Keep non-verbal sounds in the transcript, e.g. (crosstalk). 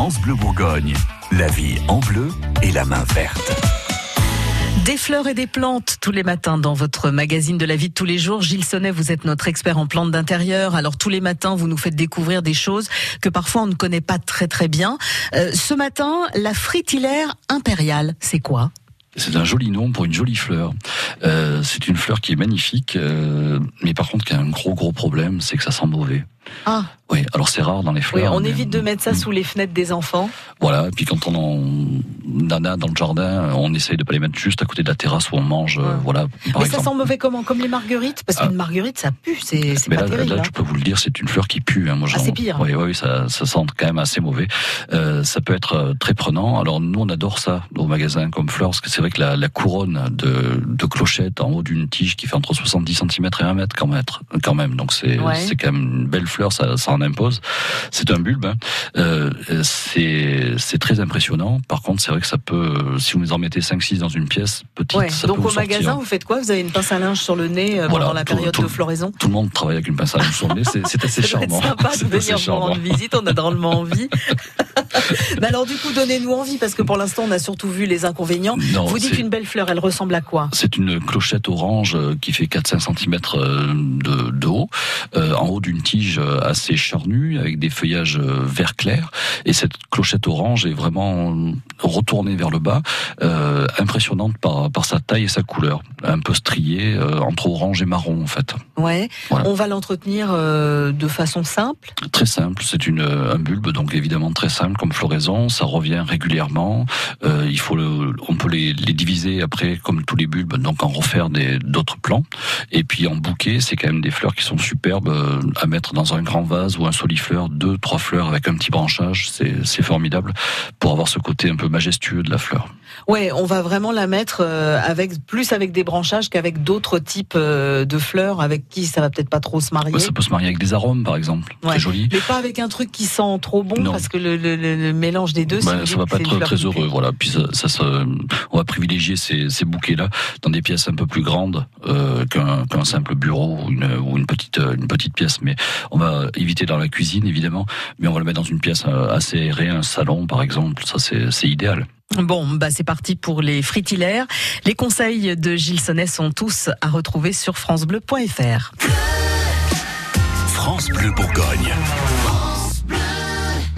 France Bleu Bourgogne. La vie en bleu et la main verte. Des fleurs et des plantes tous les matins dans votre magazine de la vie de tous les jours. Gilles Sonnet, vous êtes notre expert en plantes d'intérieur. Alors tous les matins, vous nous faites découvrir des choses que parfois on ne connaît pas très très bien. Euh, ce matin, la fritillaire impériale, c'est quoi? C'est un joli nom pour une jolie fleur. Euh, c'est une fleur qui est magnifique, euh, mais par contre qui a un gros gros problème, c'est que ça sent mauvais. Ah. Oui, alors c'est rare dans les fleurs. Oui, on évite de mettre ça sous les fenêtres des enfants. Voilà, et puis quand on en nana dans le jardin, on essaye de pas les mettre juste à côté de la terrasse où on mange. Euh, voilà. Mais ça sent mauvais comment? Comme les marguerites Parce qu'une ah. marguerite, ça pue, c'est pas là, terrible. Là, hein. je peux vous le dire, c'est une fleur qui pue. Hein. Moi, ah, c'est pire. Oui, oui, ça, ça sent quand même assez mauvais. Euh, ça peut être euh, très prenant. Alors nous, on adore ça au magasin comme fleur, parce que c'est vrai que la, la, couronne de, de clochette en haut d'une tige qui fait entre 70 cm et 1 mètre quand même, quand même. Donc c'est c'est quand même une belle fleur, ça, ça en impose. C'est un bulbe. Hein. Euh, c'est très impressionnant. Par contre, c'est vrai que ça peut, si vous en mettez 5-6 dans une pièce, petite, ça Donc peut au magasin, vous faites quoi? Vous avez une pince à linge sur le nez euh, pendant la période de floraison? Tout le monde travaille avec une pince à linge sur le nez. C'est assez charmant. C'est sympa de (laughs) venir vous rendre visite. On a drôlement envie. (laughs) Mais alors du coup, donnez-nous envie parce que pour l'instant, on a surtout vu les inconvénients. vous dites une belle fleur, elle ressemble à quoi? C'est une clochette orange euh, qui fait 4-5 cm de, de haut, en haut d'une tige assez charnue avec des feuillages euh, vert clair. Et cette clochette orange est vraiment retournée vers le bas, euh, impressionnante par, par sa taille et sa couleur, un peu striée euh, entre orange et marron en fait. Ouais. On va l'entretenir euh, de façon simple? Très simple. C'est une un bulbe donc évidemment très simple comme floraison. Ça revient régulièrement. Euh, il faut le, on peut les, les diviser après comme tous les bulbes donc en refaire d'autres plants. Et puis en bouquet, c'est quand même des fleurs qui sont superbes à mettre dans un grand vase ou un solifleur deux, trois fleurs avec un petit branchage, c'est formidable pour avoir ce côté un peu majestueux de la fleur. Ouais, on va vraiment la mettre euh, avec plus avec des branchages qu'avec d'autres types euh, de fleurs avec qui ça va peut-être pas trop se marier. ça peut se marier avec des arômes par exemple, c'est joli. Mais pas avec un truc qui sent trop bon parce que le, mélange des deux, bah, ça va pas être très heureux. Voilà, puis ça, ça, on va privilégier ces, ces bouquets là dans des pièces un peu plus grandes euh, qu'un simple bureau ou une, ou une petite une petite pièce. Mais on va éviter dans la cuisine évidemment, mais on va le mettre dans une pièce assez aérée, un salon par exemple. Ça c'est idéal. Bon, bah c'est parti pour les fritillaires. Les conseils de Gilles Sonnet sont tous à retrouver sur francebleu.fr. France Bleu Bourgogne.